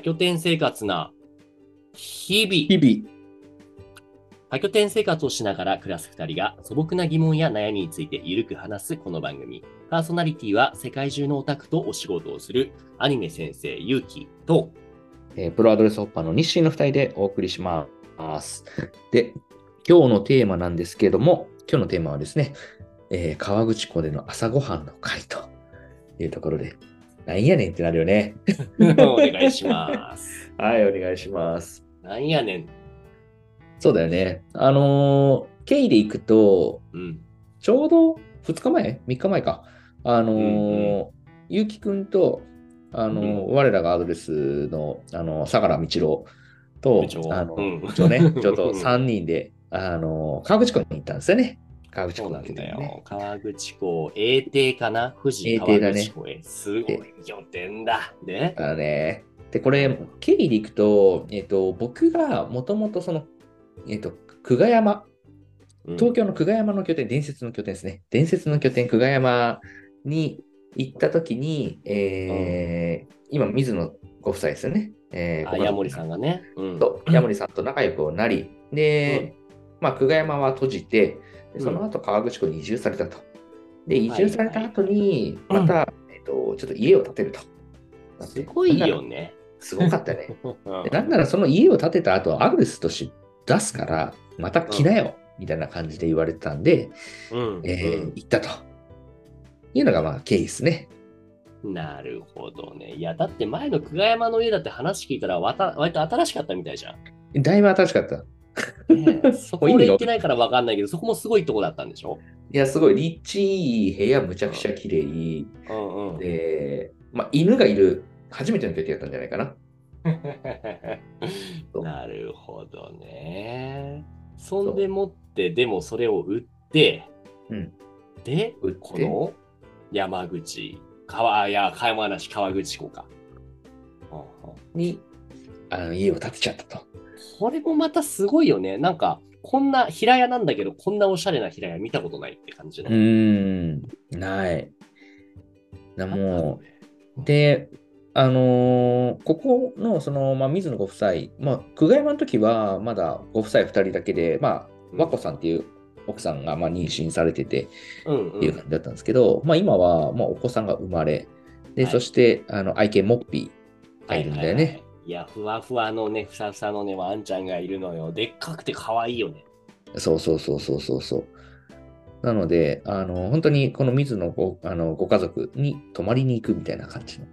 多拠点生活な日々。日々。多拠点生活をしながら暮らす二人が素朴な疑問や悩みについてゆるく話すこの番組。パーソナリティは世界中のオタクとお仕事をするアニメ先生ゆうきと、えープロアドレスホッパーの日清の2人でお送りします。で、今日のテーマなんですけれども、今日のテーマはですね、えー川口湖での朝ごはんの会というところで、なんやねんってなるよね。お願いします。はい、お願いします。なんやねん。そうだよね。あのー経緯で行くと、うん。ちょうど2日前 ?3 日前か。あのーうんうゆうきくんと、あのーう我らがアドレスの、あの相良道郎とあの、ね、ちょっと 3人で、あのー川口湖に行ったんですよね。川口湖なんだよ。ね。川口湖、永定かな？富士川永定だね口湖へ。すごい拠点だ。で、あのね。で、これ、経緯で行くと、えっ、と、僕がもともとその、えっ、と、久我山、うん東京の久我山の拠点、伝説の拠点ですね。伝説の拠点、久我山に行った時に、えー今、水野ご夫妻ですよね。えーあ、ご家族ヤモリさんがね。うん。と、ヤモリさんと仲良くなり、で、まあ、久我山は閉じて、でその後川口湖に移住されたと。で、移住された後に、はいまた、えっと、ちょっと家を建てると。すごいよね。すごかったね。なんならその家を建てた後、アグレスとして出すから、また来なよ、みたいな感じで言われてたんで、うんえーうん行ったと。いうのが、まあ、経緯ですね。なるほどね。いや、だって前の久我山の家だって話聞いたらわた割と新しかったみたいじゃん。だいぶ新しかった。そこ俺行ってないから分かんないけど、そこもすごいとこだったんでしょ？いや、すごい、立地いい部屋むちゃくちゃ綺麗うんうん。で、まあ、犬がいる初めての拠点だったんじゃないかな？なるほどね。そんでもって、でもそれを売って、うんで、この山口、川、いや、山梨川口湖か。にあの家を建てちゃったと。これもまたすごいよね。なんか、こんな平屋なんだけど、こんなおしゃれな平屋見たことないって感じうの。ーん、ない。なもう、で、あのーここの、その、まあ、水野ご夫妻、まあ、久我山の時は、まだご夫妻2人だけで、まあ、和子さんっていう奥さんが、まあ、妊娠されててうんっていう感じだったんですけど、まあ、今は、まあ、お子さんが生まれ、で、はいそして、あの、愛犬モッピーがいるんだよね。はいはいはいいや、ふわふわのね、ふさふさのね、ワンちゃんがいるのよ。でっかくて可愛いよね。そうそうそうそうそうそう。なので、あの、本当にこの水野ごあのご家族に泊まりに行くみたいな感じの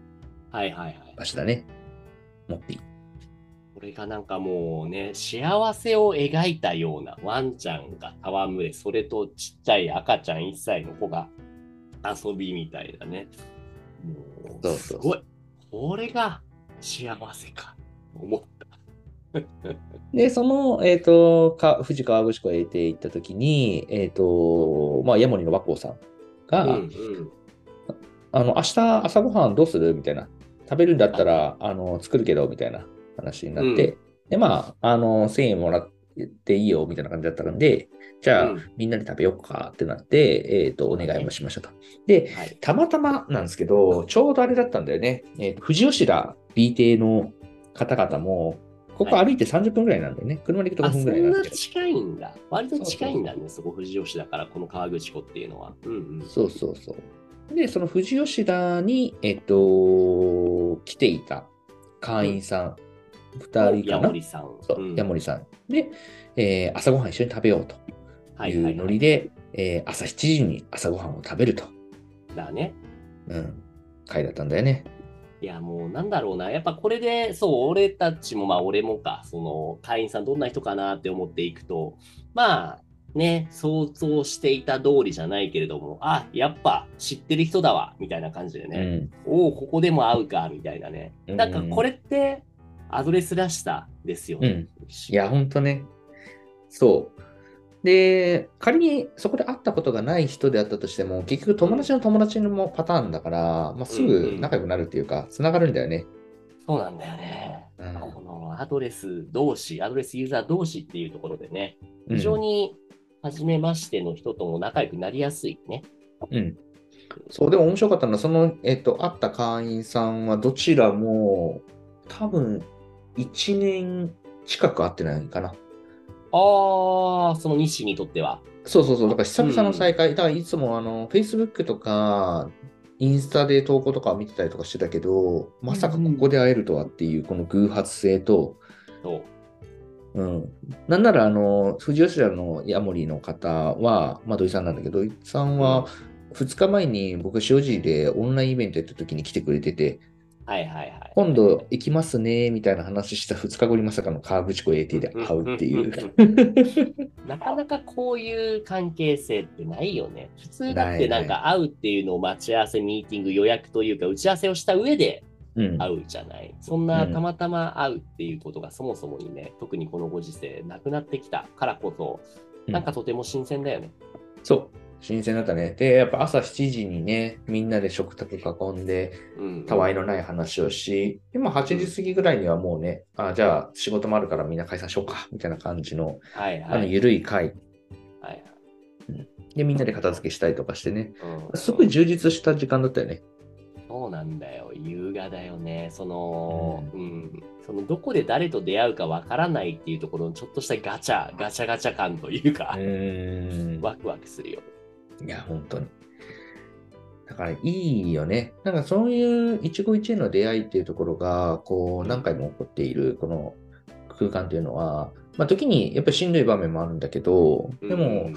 はいはいはい。場所だね。モッピー。これがなんかもうね、幸せを描いたようなワンちゃんが戯れ、それとちっちゃい赤ちゃん1歳の子が遊びみたいなね。もそうそうそうすごい。これが幸せか。思った。で、その、えっ、と、か富士川口湖へ行った時に、えっ、と、まあ、ヤモリの和光さんが、うんうん。あの、明日朝ごはんどうするみたいな。食べるんだったら、あの、作るけど、みたいな話になって、で、まあ、あの、1000円もらっていいよ、みたいな感じだったんで、じゃあ、うんみんなで食べようかってなって、えっ、と、お願いをしましたと。で、はい。たまたまなんですけど、ちょうどあれだったんだよね。えー富士吉田 B 邸の方々も、ここ歩いて30分ぐらいなんだよね。車で行くと5あ、そ分ぐらいなんんだけど。な近いんだ。割と近いんだね、そこ富士吉だから、この川口湖っていうのは。うんうん。そうそうそう。で、その富士吉田に、えっと、来ていた会員さん、2人かな？ヤモ。リさん。そう、んヤモリさん。で、えー朝ごはん一緒に食べようとはいはいいうはい。ノリで、えー朝7時に朝ごはんを食べると、だね。うん、会だったんだよね。いや、もうなんだろうな。やっぱこれで、そう、俺たちも、まあ俺もか、その、会員さんどんな人かなって思っていくと、まあ、ね、想像していた通りじゃないけれども、あ、やっぱ知ってる人だわ、みたいな感じでうね。ん。おお、ここでも会うか、みたいなね。うんなんかこれって、アドレスらしさですよね。うん。いや、ほんとね。そう。で、仮にそこで会ったことがない人であったとしても、結局友達の友達のパターンだから、まあ、すぐ仲良くなるっていうか、つながるんだよね。そうなんだよね。うんこのアドレス同士、アドレスユーザー同士っていうところでね、うん非常に初めましての人とも仲良くなりやすいね。うん。そう、でも面白かったのは、その、えっと、会った会員さんはどちらも、多分1年近く会ってないかな。ああ、その西にとっては。そうそうそう、だから久々の再会、だからいつもあの Facebook とか、インスタで投稿とか見てたりとかしてたけど、まさかここで会えるとはっていう、この偶発性と、そう。うん。なんなら、あの、富士吉田のヤモリの方は、まあ、土井さんなんだけど、土井さんは2日前に僕、塩尻でオンラインイベントやった時に来てくれてて、はいはいはい。今度行きますね、みたいな話した2日後にまさかの河口湖 AT で会うっていう。なかなかこういう関係性ってないよね。普通だってなんか会うっていうのを待ち合わせ、ミーティング、予約というか打ち合わせをした上でうん。会うじゃない。そんなたまたま会うっていうことがそもそもにね、特にこのご時世なくなってきたからこそ、なんかとても新鮮だよね。そう。新鮮だったね。で、やっぱ朝7時にね、みんなで食卓囲んで、うん。たわいのない話をし、でも8時過ぎぐらいにはもうね、あじゃあ仕事もあるからみんな解散しようか、みたいな感じの、あの、はいはい。ゆるい会。はいで、みんなで片付けしたりとかしてね。うんすごい充実した時間だったよね。そうなんだよ。優雅だよね。その、うん、そのどこで誰と出会うかわからないっていうところのちょっとしたガチャ、ガチャガチャ感というか、ーん。ワクワクするよ。いや、本当に。だからいいよね。なんかそういう一期一会の出会いっていうところが、こう何回も起こっているこの空間っていうのは、まあ時にやっぱりしんどい場面もあるんだけど、でもうん、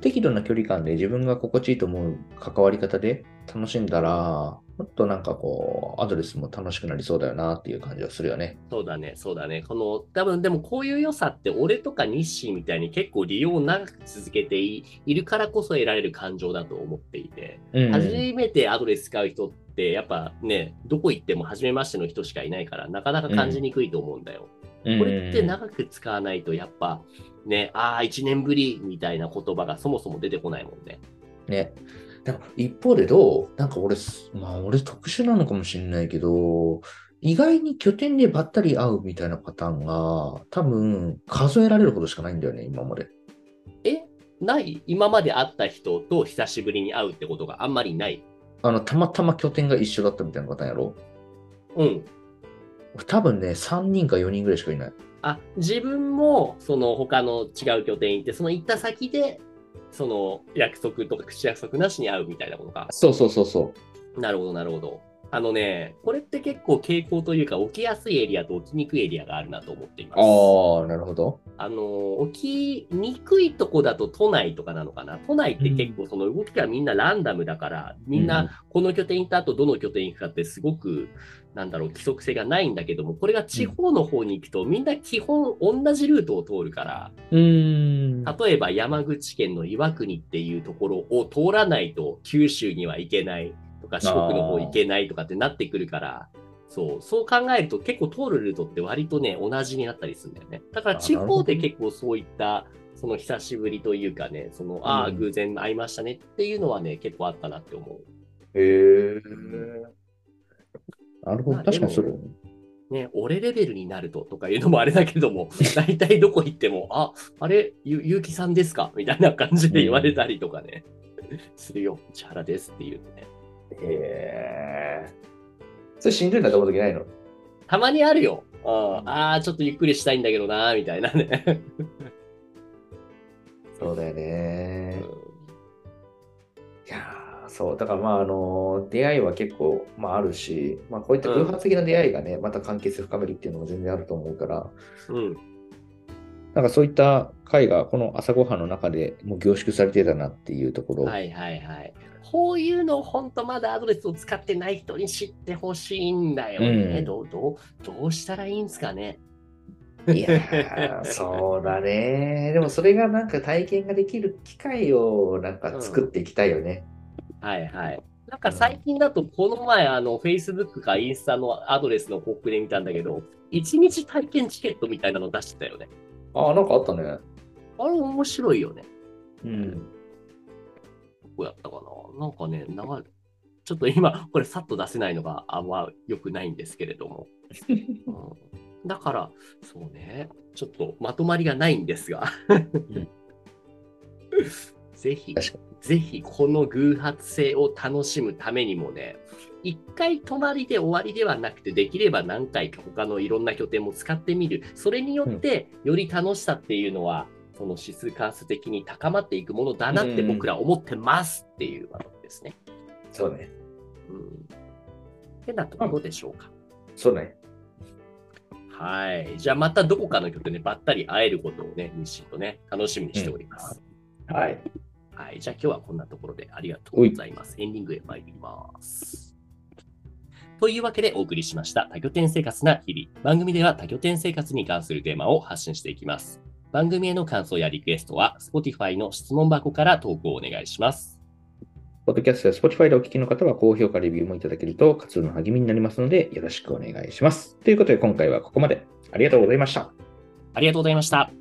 適度な距離感で自分が心地いいと思う関わり方で楽しんだら、もっとなんかこう、アドレスも楽しくなりそうだよなっていう感じはするよね。そうだね、そうだね。この、多分でもこういう良さって、俺とか日誌みたいに結構利用を長く続けていいるからこそ得られる感情だと思っていて、うん初めてアドレス使う人って、やっぱね、どこ行っても初めましての人しかいないから、なかなか感じにくいと思うんだよ。これって長く使わないと、やっぱね、ああ、1年ぶりみたいな言葉がそもそも出てこないもんね。ね。でも一方でどう？なんか俺、まあ俺特殊なのかもしれないけど、意外に拠点でばったり会うみたいなパターンが多分数えられるほどしかないんだよね、今まで。え？ない？今まで会った人と久しぶりに会うってことがあんまりない？あの、たまたま拠点が一緒だったみたいなパターンやろ？うん。俺多分ね、3人か4人ぐらいしかいない。あ、自分もその他の違う拠点行って、その行った先で、その約束とか口約束なしに会うみたいなことか。そうそうそうそう。なるほど、なるほど。あのね、これって結構傾向というか、起きやすいエリアと起きにくいエリアがあるなと思っています。ああ、なるほど。あの、起きにくいとこだと都内とかなのかな？都内って結構その動きがみんなランダムだから、みんなこの拠点行った後どの拠点行くかってすごく、なんだろう、規則性がないんだけども、これが地方の方に行くとみんな基本同じルートを通るから、うーん。例えば山口県の岩国っていうところを通らないと九州には行けないとか四国の方行けないとかってなってくるから、そう、そう考えると結構通るルートって割とね、同じになったりするんだよね。だから地方で結構そういった、その久しぶりというかね、その、ああ、うん偶然会いましたねっていうのはね、結構あったなって思う。へえ。なるほど。まあ確かにそれ。ね、俺レベルになるととかいうのもあれだけども、大体どこ行っても、あ、あれ、ゆゆうきさんですか？みたいな感じで言われたりとかね、するよ、千原ですっていうね。へえ。それしんどいなと思う時ないの？たまにあるよ。うん、ああ、ちょっとゆっくりしたいんだけどな、みたいなね。そうだようね。んいやーそう、だからまあ、あの、出会いは結構、まあ、あるし、まあ、こういった偶発的な出会いがね、また関係性深めるっていうのも全然あると思うから、うん、なんかそういった会がこの朝ごはんの中でもう凝縮されてたなっていうところ。はいはいはい。こういうのを本当まだアドレスを使ってない人に知ってほしいんだよね、うんどうどう。どうしたらいいんすかね。いやー、そうだね。でもそれがなんか体験ができる機会をなんか作っていきたいよね。はいはい。なんか最近だと、この前、あの、Facebook かインスタのアドレスの広告で見たんだけど、1日体験チケットみたいなの出してたよね。ああ、なんかあったね。あれ面白いよね。うん。どこやったかななんかね、長い。ちょっと今、これさっと出せないのがあんま良くないんですけれども。うんだから、そうね、ちょっとまとまりがないんですが。ん ぜひ確か、ぜひこの偶発性を楽しむためにもね、一回泊まりで終わりではなくて、できれば何回か他のいろんな拠点も使ってみる。それによって、より楽しさっていうのは、その指数関数的に高まっていくものだなって僕ら思ってますっていうわけですね。そうね。うん。てなところでしょうか。そうね。はい。じゃあまたどこかの拠点でばったり会えることをね、日清とね、楽しみにしております。はい。はい。じゃあ今日はこんなところでありがとうございます。エンディングへ参ります。というわけでお送りしました多拠点生活な日々。番組では多拠点生活に関するテーマを発信していきます。番組への感想やリクエストは Spotify の質問箱から投稿をお願いします。ポッドキャストや Spotify でお聞きの方は高評価、レビューもいただけると活動の励みになりますのでよろしくお願いします。ということで今回はここまで。ありがとうございました。ありがとうございました。